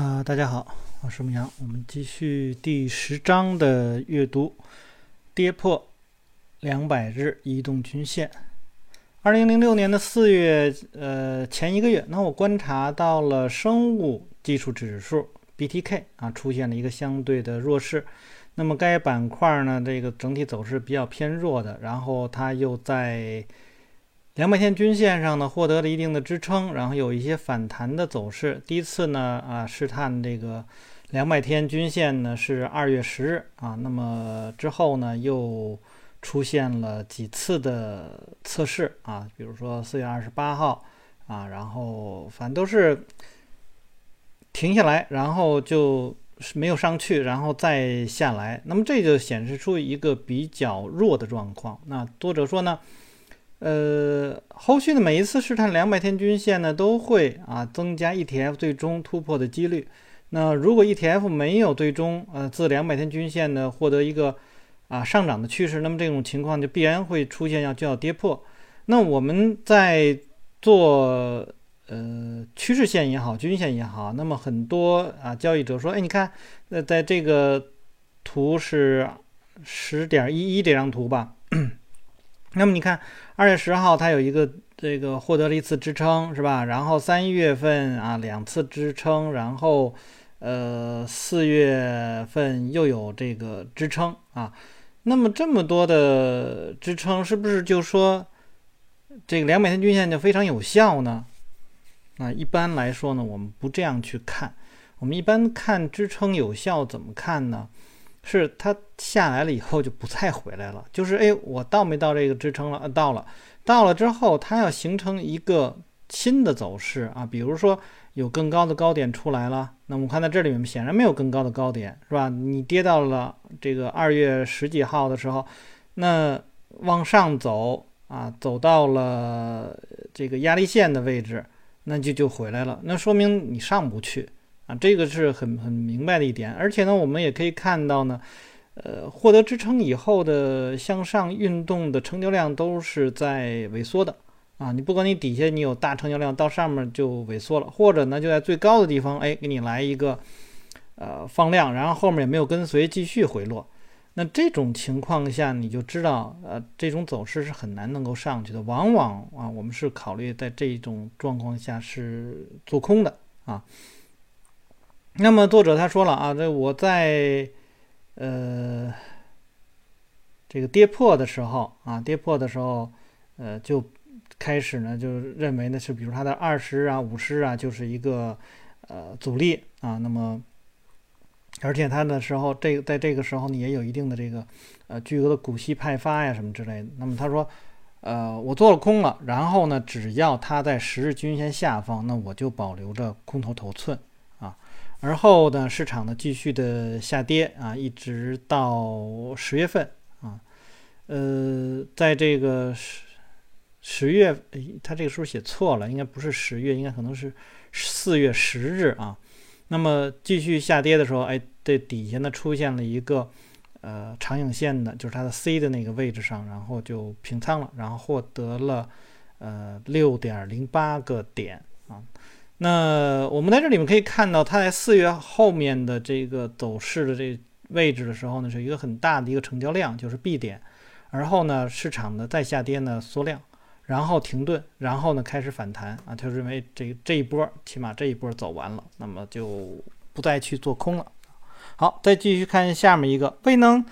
啊，大家好，我是牧羊，我们继续第十章的阅读，跌破两百日移动均线。二零零六年的四月，呃，前一个月，那我观察到了生物技术指数 BTK 啊出现了一个相对的弱势，那么该板块呢，这个整体走势比较偏弱的，然后它又在。两百天均线上呢，获得了一定的支撑，然后有一些反弹的走势。第一次呢，啊，试探这个两百天均线呢是二月十日啊，那么之后呢又出现了几次的测试啊，比如说四月二十八号啊，然后反正都是停下来，然后就没有上去，然后再下来。那么这就显示出一个比较弱的状况。那作者说呢？呃，后续的每一次试探两百天均线呢，都会啊增加 ETF 最终突破的几率。那如果 ETF 没有最终呃自两百天均线呢获得一个啊上涨的趋势，那么这种情况就必然会出现要就要跌破。那我们在做呃趋势线也好，均线也好，那么很多啊交易者说，哎，你看，那在这个图是十点一一这张图吧。那么你看，二月十号它有一个这个获得了一次支撑，是吧？然后三月份啊两次支撑，然后呃四月份又有这个支撑啊。那么这么多的支撑，是不是就说这个两百天均线就非常有效呢？啊，一般来说呢，我们不这样去看。我们一般看支撑有效怎么看呢？是它下来了以后就不再回来了，就是哎，我到没到这个支撑了？到了，到了之后，它要形成一个新的走势啊，比如说有更高的高点出来了，那我们看到这里面显然没有更高的高点，是吧？你跌到了这个二月十几号的时候，那往上走啊，走到了这个压力线的位置，那就就回来了，那说明你上不去。啊，这个是很很明白的一点，而且呢，我们也可以看到呢，呃，获得支撑以后的向上运动的成交量都是在萎缩的啊。你不管你底下你有大成交量，到上面就萎缩了，或者呢就在最高的地方，哎，给你来一个呃放量，然后后面也没有跟随，继续回落。那这种情况下，你就知道，呃，这种走势是很难能够上去的。往往啊，我们是考虑在这种状况下是做空的啊。那么作者他说了啊，这我在呃这个跌破的时候啊，跌破的时候，呃就开始呢就认为呢是，比如它的二十啊、五十啊就是一个呃阻力啊。那么而且它的时候，这在这个时候呢也有一定的这个呃巨额的股息派发呀什么之类的。那么他说，呃我做了空了，然后呢只要它在十日均线下方，那我就保留着空头头寸。而后呢，市场呢继续的下跌啊，一直到十月份啊，呃，在这个十十月，他这个数写错了，应该不是十月，应该可能是四月十日啊。那么继续下跌的时候，哎，这底下呢出现了一个呃长影线的，就是它的 C 的那个位置上，然后就平仓了，然后获得了呃六点零八个点啊。那我们在这里面可以看到，它在四月后面的这个走势的这位置的时候呢，是一个很大的一个成交量，就是 B 点。而后呢，市场呢再下跌呢缩量，然后停顿，然后呢开始反弹啊，就认为这这一波起码这一波走完了，那么就不再去做空了。好，再继续看下面一个，未能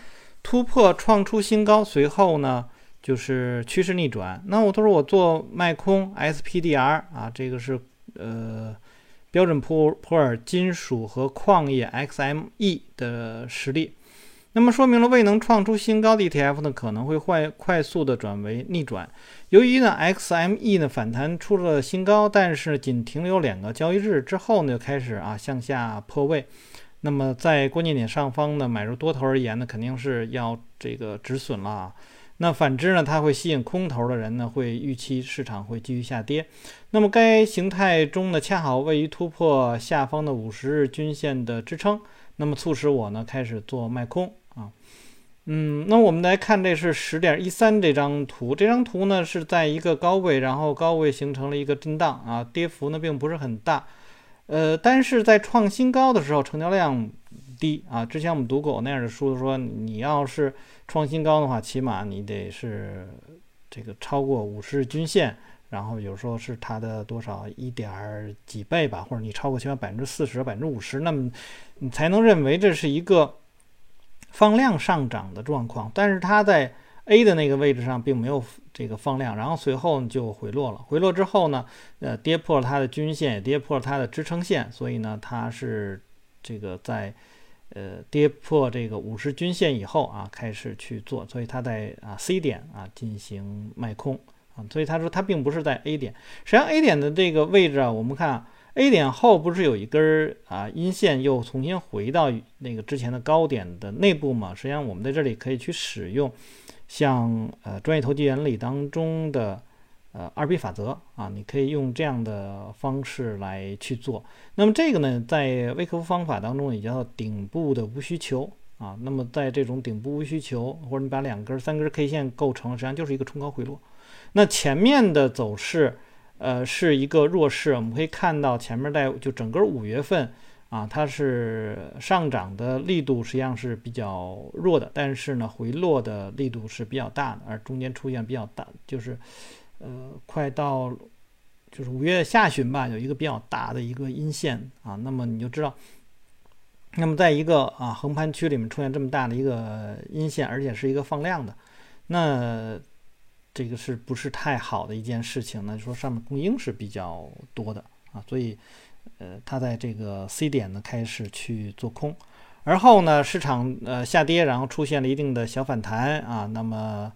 突破创出新高，随后呢就是趋势逆转。那我都说我做卖空 SPDR 啊，这个是。呃，标准普普尔金属和矿业 XME 的实力，那么说明了未能创出新高的 ETF 呢，可能会快快速的转为逆转。由于呢 XME 呢反弹出了新高，但是仅停留两个交易日之后呢，就开始啊向下破位。那么在关键点上方呢，买入多头而言呢，肯定是要这个止损了。啊那反之呢，它会吸引空头的人呢，会预期市场会继续下跌。那么该形态中呢，恰好位于突破下方的五十日均线的支撑，那么促使我呢开始做卖空啊。嗯，那我们来看，这是十点一三这张图，这张图呢是在一个高位，然后高位形成了一个震荡啊，跌幅呢并不是很大。呃，但是在创新高的时候，成交量低啊。之前我们读过那样的书，说你要是创新高的话，起码你得是这个超过五十日均线，然后有时候是它的多少一点几倍吧，或者你超过起码百分之四十、百分之五十，那么你才能认为这是一个放量上涨的状况。但是它在 A 的那个位置上并没有这个放量，然后随后就回落了。回落之后呢，呃，跌破了它的均线，也跌破了它的支撑线，所以呢，它是这个在呃跌破这个五十均线以后啊，开始去做，所以它在啊 C 点啊进行卖空啊，所以他说它并不是在 A 点。实际上 A 点的这个位置啊，我们看啊 A 点后不是有一根啊阴线又重新回到那个之前的高点的内部嘛？实际上我们在这里可以去使用。像呃专业投机原理当中的呃二 B 法则啊，你可以用这样的方式来去做。那么这个呢，在微客服方法当中也叫顶部的无需求啊。那么在这种顶部无需求，或者你把两根、三根 K 线构成，实际上就是一个冲高回落。那前面的走势呃是一个弱势，我们可以看到前面在就整个五月份。啊，它是上涨的力度实际上是比较弱的，但是呢，回落的力度是比较大的，而中间出现比较大，就是，呃，快到就是五月下旬吧，有一个比较大的一个阴线啊，那么你就知道，那么在一个啊横盘区里面出现这么大的一个阴线，而且是一个放量的，那这个是不是太好的一件事情呢？说上面供应是比较多的啊，所以。呃，它在这个 C 点呢开始去做空，而后呢市场呃下跌，然后出现了一定的小反弹啊，那么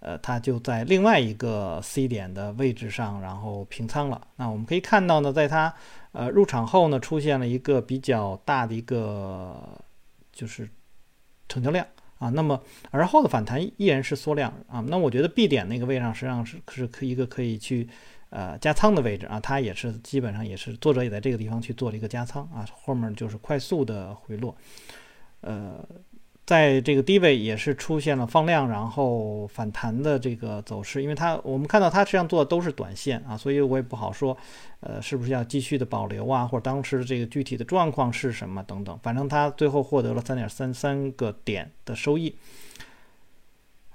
呃它就在另外一个 C 点的位置上，然后平仓了。那我们可以看到呢，在它呃入场后呢，出现了一个比较大的一个就是成交量啊，那么而后的反弹依然是缩量啊。那我觉得 B 点那个位置上实际上是是可一个可以去。呃，加仓的位置啊，它也是基本上也是作者也在这个地方去做了一个加仓啊，后面就是快速的回落，呃，在这个低位也是出现了放量，然后反弹的这个走势，因为它我们看到它实际上做的都是短线啊，所以我也不好说，呃，是不是要继续的保留啊，或者当时这个具体的状况是什么等等，反正它最后获得了三点三三个点的收益，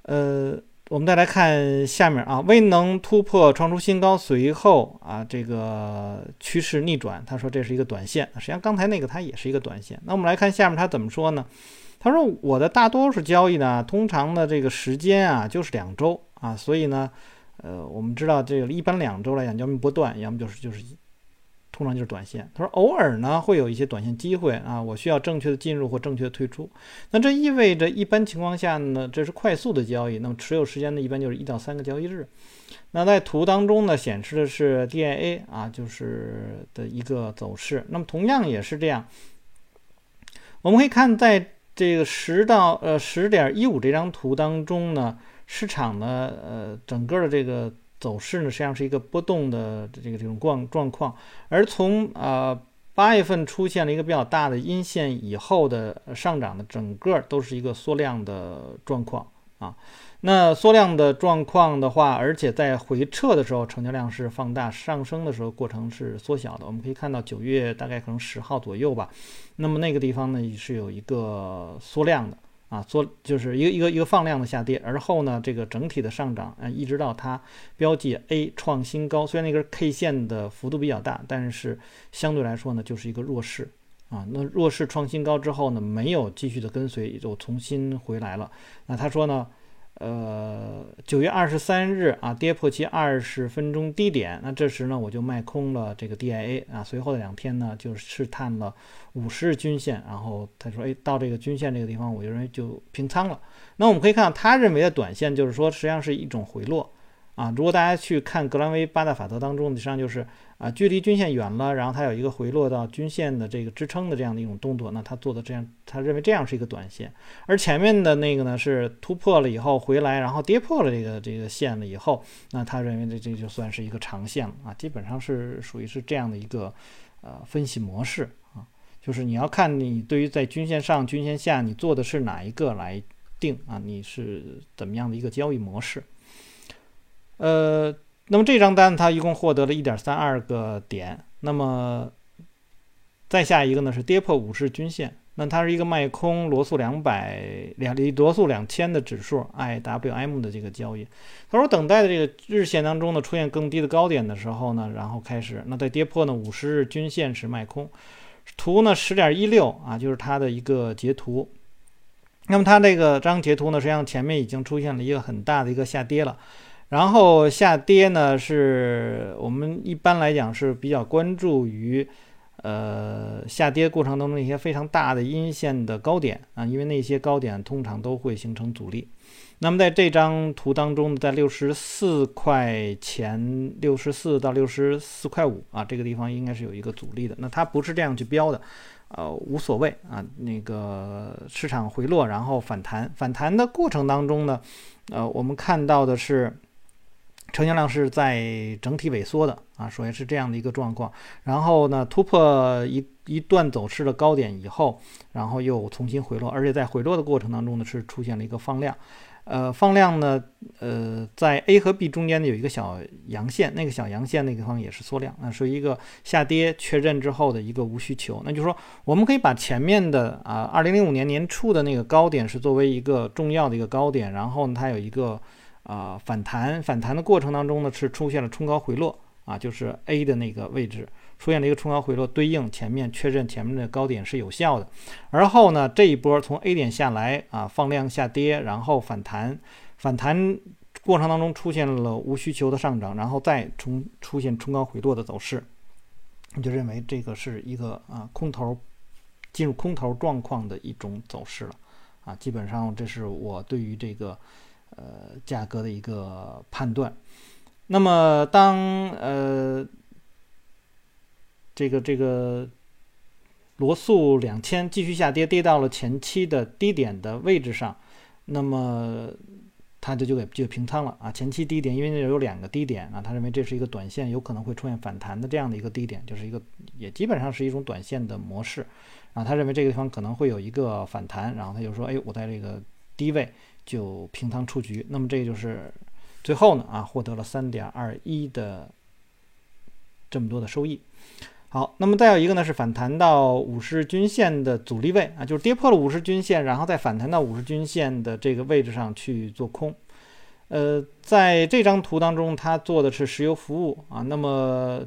呃。我们再来看下面啊，未能突破创出新高，随后啊这个趋势逆转，他说这是一个短线。实际上刚才那个它也是一个短线。那我们来看下面他怎么说呢？他说我的大多数交易呢，通常的这个时间啊就是两周啊，所以呢，呃，我们知道这个一般两周来讲，要么波段，要么就是就是。通常就是短线。他说，偶尔呢会有一些短线机会啊，我需要正确的进入或正确的退出。那这意味着一般情况下呢，这是快速的交易。那么持有时间呢，一般就是一到三个交易日。那在图当中呢，显示的是 DIA 啊，就是的一个走势。那么同样也是这样，我们可以看在这个十到呃十点一五这张图当中呢，市场呢呃整个的这个。走势呢，实际上是一个波动的这个这种状状况，而从呃八月份出现了一个比较大的阴线以后的上涨的整个都是一个缩量的状况啊。那缩量的状况的话，而且在回撤的时候成交量是放大，上升的时候过程是缩小的。我们可以看到九月大概可能十号左右吧，那么那个地方呢也是有一个缩量的。啊，缩就是一个一个一个放量的下跌，而后呢，这个整体的上涨，啊，一直到它标记 A 创新高，虽然那根 K 线的幅度比较大，但是相对来说呢，就是一个弱势啊。那弱势创新高之后呢，没有继续的跟随，又重新回来了。那他说呢？呃，九月二十三日啊，跌破其二十分钟低点，那这时呢，我就卖空了这个 DIA 啊。随后的两天呢，就试探了五十日均线，然后他说，哎，到这个均线这个地方，我就认为就平仓了。那我们可以看到，他认为的短线就是说，实际上是一种回落。啊，如果大家去看格兰威八大法则当中，实际上就是啊，距离均线远了，然后它有一个回落到均线的这个支撑的这样的一种动作，那他做的这样，他认为这样是一个短线，而前面的那个呢是突破了以后回来，然后跌破了这个这个线了以后，那他认为这这就算是一个长线了啊，基本上是属于是这样的一个呃分析模式啊，就是你要看你对于在均线上、均线下你做的是哪一个来定啊，你是怎么样的一个交易模式。呃，那么这张单它一共获得了一点三二个点。那么再下一个呢是跌破五十均线，那它是一个卖空罗素两百两罗素两千的指数 IWM 的这个交易。他说等待的这个日线当中呢出现更低的高点的时候呢，然后开始那在跌破呢五十日均线是卖空。图呢十点一六啊，就是它的一个截图。那么它这个张截图呢，实际上前面已经出现了一个很大的一个下跌了。然后下跌呢，是我们一般来讲是比较关注于。呃，下跌过程当中一些非常大的阴线的高点啊，因为那些高点通常都会形成阻力。那么在这张图当中，在六十四块钱，六十四到六十四块五啊，这个地方应该是有一个阻力的。那它不是这样去标的，呃，无所谓啊。那个市场回落，然后反弹，反弹的过程当中呢，呃，我们看到的是。成交量是在整体萎缩的啊，首先是这样的一个状况。然后呢，突破一一段走势的高点以后，然后又重新回落，而且在回落的过程当中呢，是出现了一个放量。呃，放量呢，呃，在 A 和 B 中间呢有一个小阳线，那个小阳线那个地方也是缩量，那是一个下跌确认之后的一个无需求。那就是说，我们可以把前面的啊，二零零五年年初的那个高点是作为一个重要的一个高点，然后呢，它有一个。啊，反弹反弹的过程当中呢，是出现了冲高回落啊，就是 A 的那个位置出现了一个冲高回落，对应前面确认前面的高点是有效的。而后呢，这一波从 A 点下来啊，放量下跌，然后反弹，反弹过程当中出现了无需求的上涨，然后再冲出现冲高回落的走势，你就认为这个是一个啊空头进入空头状况的一种走势了啊，基本上这是我对于这个。呃，价格的一个判断。那么，当呃这个这个罗素两千继续下跌，跌到了前期的低点的位置上，那么他就就给就平仓了啊。前期低点，因为那有两个低点啊，他认为这是一个短线有可能会出现反弹的这样的一个低点，就是一个也基本上是一种短线的模式啊。他认为这个地方可能会有一个反弹，然后他就说：“哎，我在这个低位。”就平仓出局，那么这就是最后呢啊，获得了三点二一的这么多的收益。好，那么再有一个呢是反弹到五十均线的阻力位啊，就是跌破了五十均线，然后再反弹到五十均线的这个位置上去做空。呃，在这张图当中，它做的是石油服务啊，那么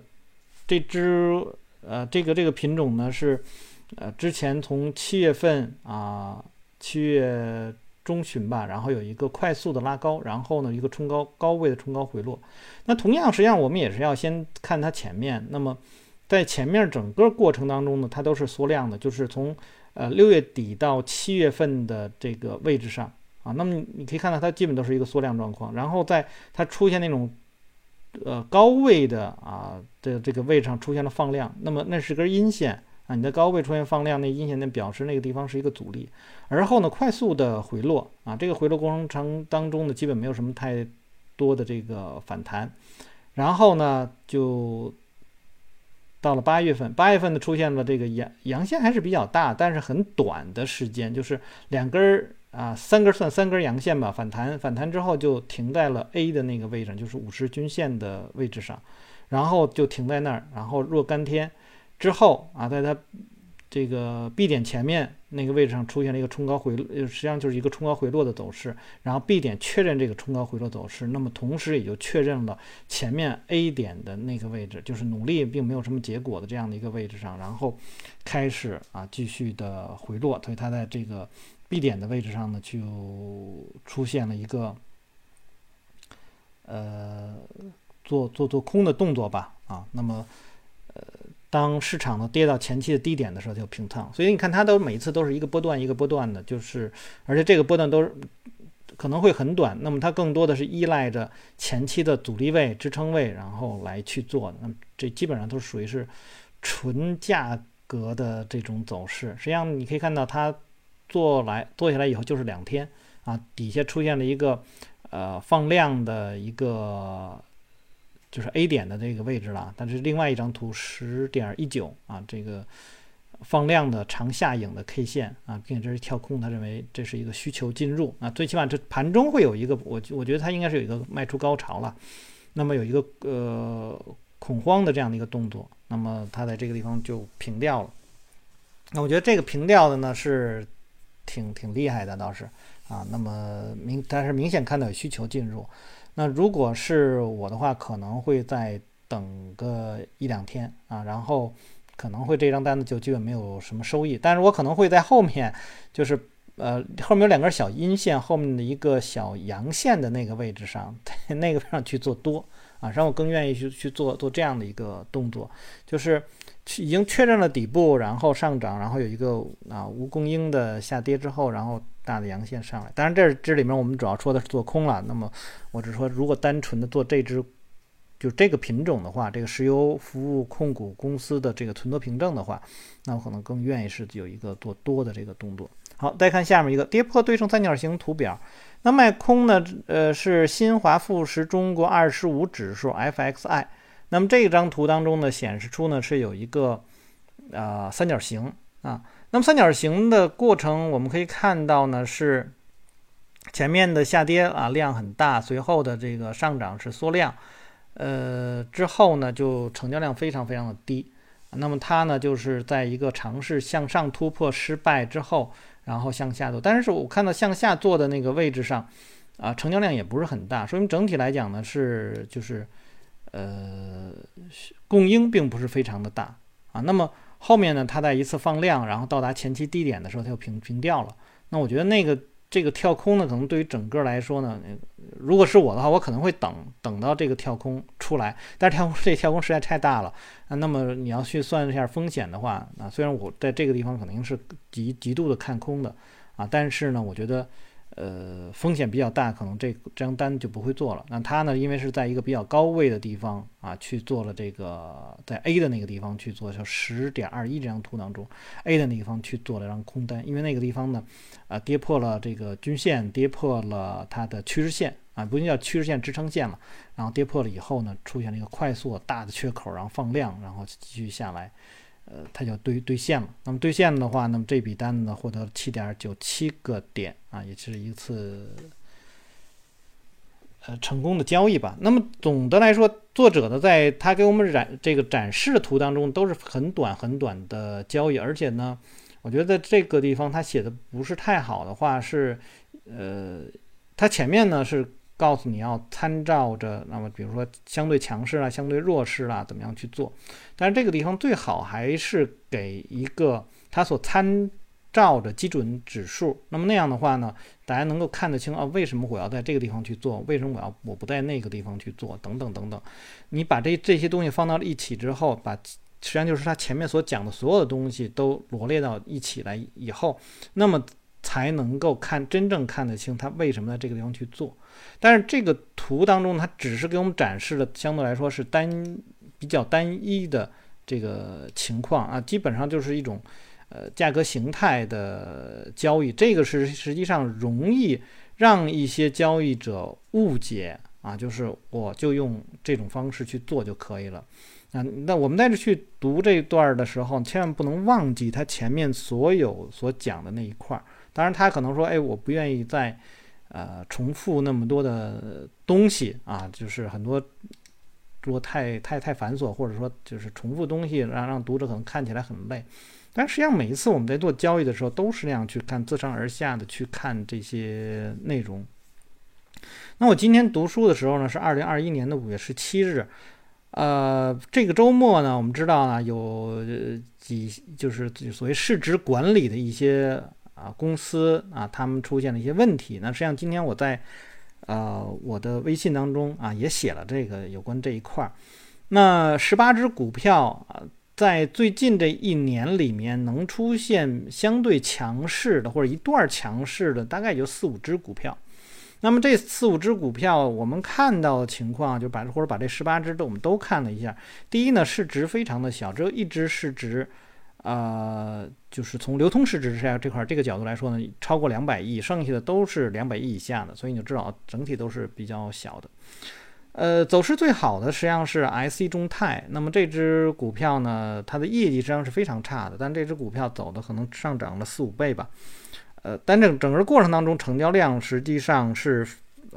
这只呃这个这个品种呢是呃之前从七月份啊七月。中旬吧，然后有一个快速的拉高，然后呢一个冲高高位的冲高回落。那同样，实际上我们也是要先看它前面。那么在前面整个过程当中呢，它都是缩量的，就是从呃六月底到七月份的这个位置上啊。那么你可以看到它基本都是一个缩量状况，然后在它出现那种呃高位的啊的这个位置上出现了放量，那么那是根阴线。啊，你的高位出现放量，那阴线那表示那个地方是一个阻力，而后呢，快速的回落啊，这个回落过程当中呢，基本没有什么太多的这个反弹，然后呢，就到了八月份，八月份呢出现了这个阳阳线还是比较大，但是很短的时间，就是两根儿啊，三根算三根阳线吧，反弹反弹之后就停在了 A 的那个位置，就是五十均线的位置上，然后就停在那儿，然后若干天。之后啊，在它这个 B 点前面那个位置上出现了一个冲高回落，实际上就是一个冲高回落的走势。然后 B 点确认这个冲高回落走势，那么同时也就确认了前面 A 点的那个位置，就是努力并没有什么结果的这样的一个位置上，然后开始啊继续的回落。所以它在这个 B 点的位置上呢，就出现了一个呃做做做空的动作吧啊，那么。当市场呢跌到前期的低点的时候，就平仓。所以你看，它都每一次都是一个波段一个波段的，就是而且这个波段都是可能会很短。那么它更多的是依赖着前期的阻力位、支撑位，然后来去做。那么这基本上都属于是纯价格的这种走势。实际上你可以看到，它做来做下来以后就是两天啊，底下出现了一个呃放量的一个。就是 A 点的这个位置了，但是另外一张图十点一九啊，这个放量的长下影的 K 线啊，并且这是跳空，他认为这是一个需求进入啊，最起码这盘中会有一个，我我觉得它应该是有一个卖出高潮了，那么有一个呃恐慌的这样的一个动作，那么它在这个地方就平掉了那我觉得这个平掉的呢是挺挺厉害的，倒是啊。那么明但是明显看到有需求进入。那如果是我的话，可能会再等个一两天啊，然后可能会这张单子就基本没有什么收益。但是我可能会在后面，就是呃后面有两根小阴线，后面的一个小阳线的那个位置上，那个上去做多啊，让我更愿意去去做做这样的一个动作，就是已经确认了底部，然后上涨，然后有一个啊无供应的下跌之后，然后。大的阳线上来，当然这这里面我们主要说的是做空了。那么我只说，如果单纯的做这只，就这个品种的话，这个石油服务控股公司的这个存托凭证的话，那我可能更愿意是有一个做多的这个动作。好，再看下面一个跌破对称三角形图表，那卖空呢？呃，是新华富时中国二十五指数 FXI。那么这张图当中呢，显示出呢是有一个呃三角形啊。那么三角形的过程，我们可以看到呢，是前面的下跌啊，量很大，随后的这个上涨是缩量，呃，之后呢就成交量非常非常的低。那么它呢就是在一个尝试向上突破失败之后，然后向下做。但是我看到向下做的那个位置上啊，成交量也不是很大，说明整体来讲呢是就是呃供应并不是非常的大啊。那么后面呢，它在一次放量，然后到达前期低点的时候，它又平平掉了。那我觉得那个这个跳空呢，可能对于整个来说呢，如果是我的话，我可能会等等到这个跳空出来。但是跳空这跳空实在太大了啊。那么你要去算一下风险的话，那虽然我在这个地方肯定是极极度的看空的啊，但是呢，我觉得。呃，风险比较大，可能这张单就不会做了。那它呢，因为是在一个比较高位的地方啊，去做了这个在 A 的那个地方去做，就十点二一这张图当中，A 的那个地方去做了张空单，因为那个地方呢，啊，跌破了这个均线，跌破了它的趋势线啊，不叫趋势线支撑线嘛。然后跌破了以后呢，出现了一个快速大的缺口，然后放量，然后继续下来。呃，它就兑兑现了。那么兑现的话，那么这笔单子呢，获得了七点九七个点啊，也是一次呃成功的交易吧。那么总的来说，作者呢，在他给我们展这个展示的图当中，都是很短很短的交易，而且呢，我觉得这个地方他写的不是太好的话，是呃，他前面呢是。告诉你要参照着，那么比如说相对强势啦、相对弱势啦，怎么样去做？但是这个地方最好还是给一个它所参照的基准指数。那么那样的话呢，大家能够看得清啊，为什么我要在这个地方去做？为什么我要我不在那个地方去做？等等等等。你把这这些东西放到一起之后，把实际上就是他前面所讲的所有的东西都罗列到一起来以后，那么才能够看真正看得清他为什么在这个地方去做。但是这个图当中，它只是给我们展示了相对来说是单比较单一的这个情况啊，基本上就是一种呃价格形态的交易。这个是实际上容易让一些交易者误解啊，就是我就用这种方式去做就可以了啊。那我们在这去读这一段的时候，千万不能忘记它前面所有所讲的那一块儿。当然，他可能说，哎，我不愿意再。呃，重复那么多的东西啊，就是很多如果太太太繁琐，或者说就是重复东西，让让读者可能看起来很累。但实际上每一次我们在做交易的时候，都是那样去看，自上而下的去看这些内容。那我今天读书的时候呢，是二零二一年的五月十七日。呃，这个周末呢，我们知道呢，有几就是所谓市值管理的一些。啊，公司啊，他们出现了一些问题。那实际上今天我在呃我的微信当中啊也写了这个有关这一块儿。那十八只股票啊，在最近这一年里面能出现相对强势的或者一段强势的，大概也就四五只股票。那么这四五只股票，我们看到的情况就把或者把这十八只都我们都看了一下。第一呢，市值非常的小，只有一只市值。呃，就是从流通市值这这块这个角度来说呢，超过两百亿，剩下的都是两百亿以下的，所以你就知道整体都是比较小的。呃，走势最好的实际上是 I C 中泰，那么这只股票呢，它的业绩实际上是非常差的，但这只股票走的可能上涨了四五倍吧。呃，但这整个过程当中，成交量实际上是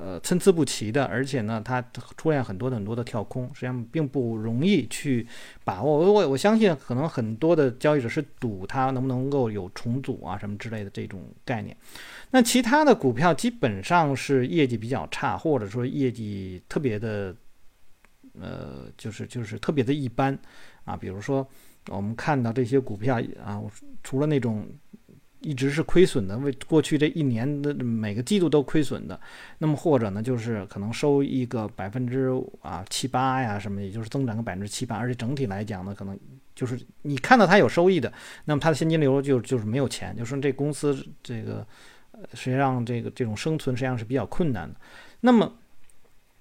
呃参差不齐的，而且呢，它出现很多很多的跳空，实际上并不容易去把握。我我相信，可能很多的交易者是赌它能不能够有重组啊什么之类的这种概念。那其他的股票基本上是业绩比较差，或者说业绩特别的，呃，就是就是特别的一般啊。比如说，我们看到这些股票啊，除了那种一直是亏损的，为过去这一年的每个季度都亏损的，那么或者呢，就是可能收一个百分之啊七八呀什么，也就是增长个百分之七八，而且整体来讲呢，可能就是你看到它有收益的，那么它的现金流就就是没有钱，就说这公司这个。实际上，这个这种生存实际上是比较困难的。那么，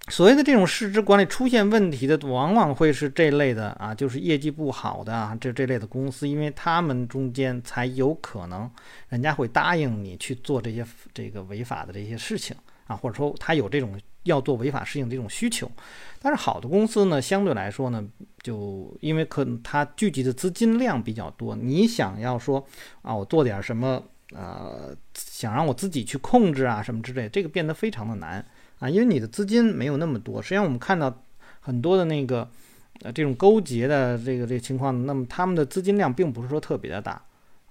所谓的这种市值管理出现问题的，往往会是这类的啊，就是业绩不好的啊，这这类的公司，因为他们中间才有可能，人家会答应你去做这些这个违法的这些事情啊，或者说他有这种要做违法事情的这种需求。但是好的公司呢，相对来说呢，就因为可能它聚集的资金量比较多，你想要说啊，我做点什么。呃，想让我自己去控制啊，什么之类，这个变得非常的难啊，因为你的资金没有那么多。实际上，我们看到很多的那个呃这种勾结的这个这个情况，那么他们的资金量并不是说特别的大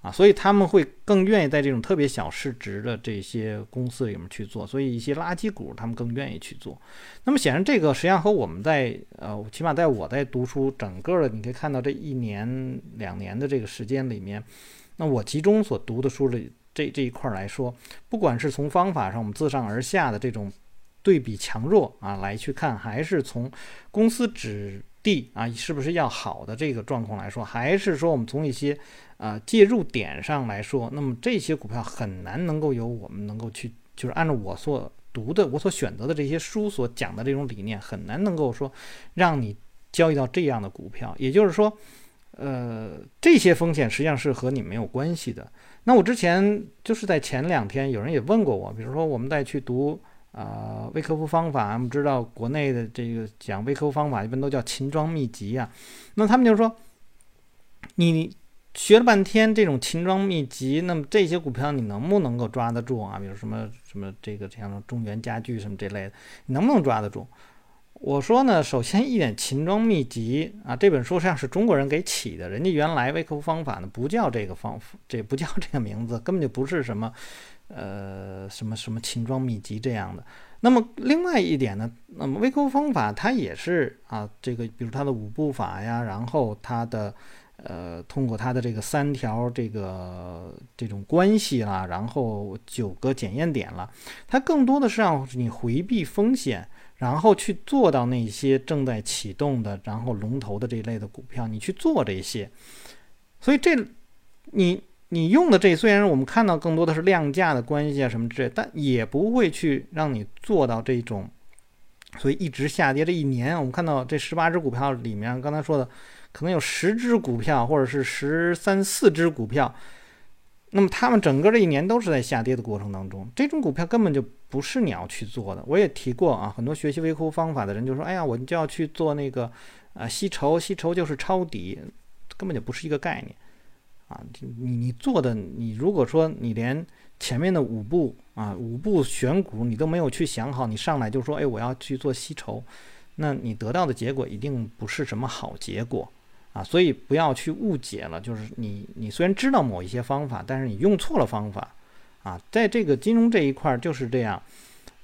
啊，所以他们会更愿意在这种特别小市值的这些公司里面去做，所以一些垃圾股他们更愿意去做。那么显然，这个实际上和我们在呃，起码在我在读书整个的，你可以看到这一年两年的这个时间里面。那我集中所读的书的这这一块来说，不管是从方法上我们自上而下的这种对比强弱啊来去看，还是从公司质地啊是不是要好的这个状况来说，还是说我们从一些啊介入点上来说，那么这些股票很难能够由我们能够去，就是按照我所读的、我所选择的这些书所讲的这种理念，很难能够说让你交易到这样的股票，也就是说。呃，这些风险实际上是和你没有关系的。那我之前就是在前两天，有人也问过我，比如说我们在去读啊微客服方法，我们知道国内的这个讲微客服方法一般都叫秦庄秘籍啊。那他们就说，你学了半天这种秦庄秘籍，那么这些股票你能不能够抓得住啊？比如什么什么这个像中原家具什么这类的，你能不能抓得住？我说呢，首先一点，《秦庄秘籍》啊，这本书实际上是中国人给起的，人家原来微客服方法呢不叫这个方，这不叫这个名字，根本就不是什么，呃，什么什么《秦庄秘籍》这样的。那么另外一点呢，那么微客服方法它也是啊，这个比如它的五步法呀，然后它的呃，通过它的这个三条这个这种关系啦，然后九个检验点了，它更多的是让你回避风险。然后去做到那些正在启动的，然后龙头的这一类的股票，你去做这些。所以这，你你用的这虽然我们看到更多的是量价的关系啊什么之类，但也不会去让你做到这种。所以一直下跌这一年，我们看到这十八只股票里面，刚才说的可能有十只股票或者是十三四只股票。那么他们整个这一年都是在下跌的过程当中，这种股票根本就不是你要去做的。我也提过啊，很多学习微库方法的人就说：“哎呀，我就要去做那个啊吸筹，吸筹就是抄底，根本就不是一个概念啊！你你做的，你如果说你连前面的五步啊五步选股你都没有去想好，你上来就说哎我要去做吸筹，那你得到的结果一定不是什么好结果。”啊，所以不要去误解了，就是你你虽然知道某一些方法，但是你用错了方法，啊，在这个金融这一块就是这样，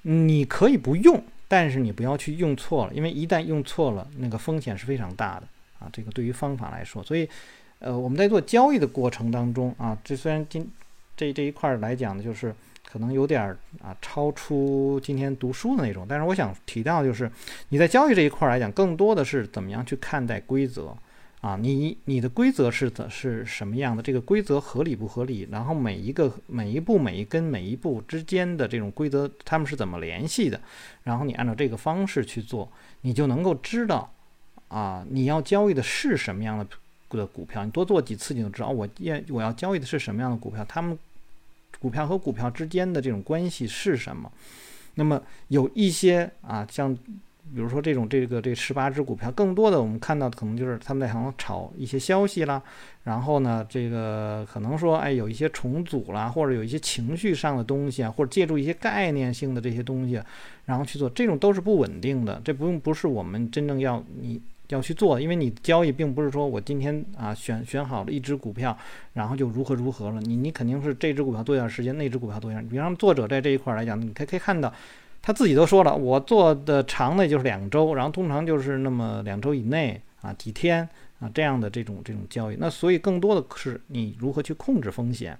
你可以不用，但是你不要去用错了，因为一旦用错了，那个风险是非常大的啊。这个对于方法来说，所以呃，我们在做交易的过程当中啊，这虽然今这这一块来讲呢，就是可能有点儿啊超出今天读书的那种，但是我想提到就是你在交易这一块来讲，更多的是怎么样去看待规则。啊，你你的规则是怎是什么样的？这个规则合理不合理？然后每一个每一步每一根每一步之间的这种规则，他们是怎么联系的？然后你按照这个方式去做，你就能够知道，啊，你要交易的是什么样的的股票？你多做几次，你就知道我验我要交易的是什么样的股票？他们股票和股票之间的这种关系是什么？那么有一些啊，像。比如说这种这个这十八只股票，更多的我们看到可能就是他们在行炒一些消息啦，然后呢，这个可能说哎有一些重组啦，或者有一些情绪上的东西啊，或者借助一些概念性的这些东西，然后去做，这种都是不稳定的，这不用不是我们真正要你要去做，因为你交易并不是说我今天啊选选好了一只股票，然后就如何如何了，你你肯定是这只股票做一段时间，那只股票做一点，比方作者在这一块来讲，你可以可以看到。他自己都说了，我做的长的就是两周，然后通常就是那么两周以内啊，几天啊这样的这种这种交易。那所以更多的是你如何去控制风险，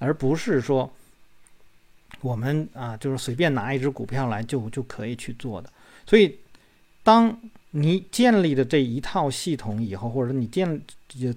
而不是说我们啊就是随便拿一只股票来就就可以去做的。所以当你建立的这一套系统以后，或者说你建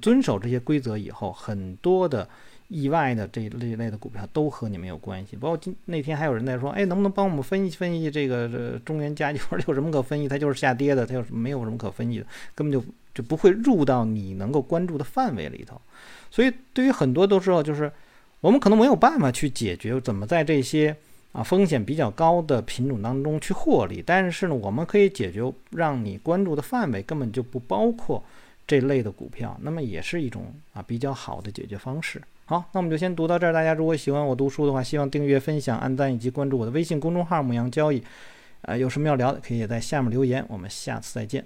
遵守这些规则以后，很多的。意外的这一类的股票都和你没有关系，包括今那天还有人在说，哎，能不能帮我们分析分析这个这中原家具？有什么可分析？它就是下跌的，它有没有什么可分析的？根本就就不会入到你能够关注的范围里头。所以对于很多都时候，就是我们可能没有办法去解决怎么在这些啊风险比较高的品种当中去获利，但是呢，我们可以解决让你关注的范围根本就不包括这类的股票，那么也是一种啊比较好的解决方式。好，那我们就先读到这儿。大家如果喜欢我读书的话，希望订阅、分享、按赞以及关注我的微信公众号“牧羊交易”。呃，有什么要聊的，可以在下面留言。我们下次再见。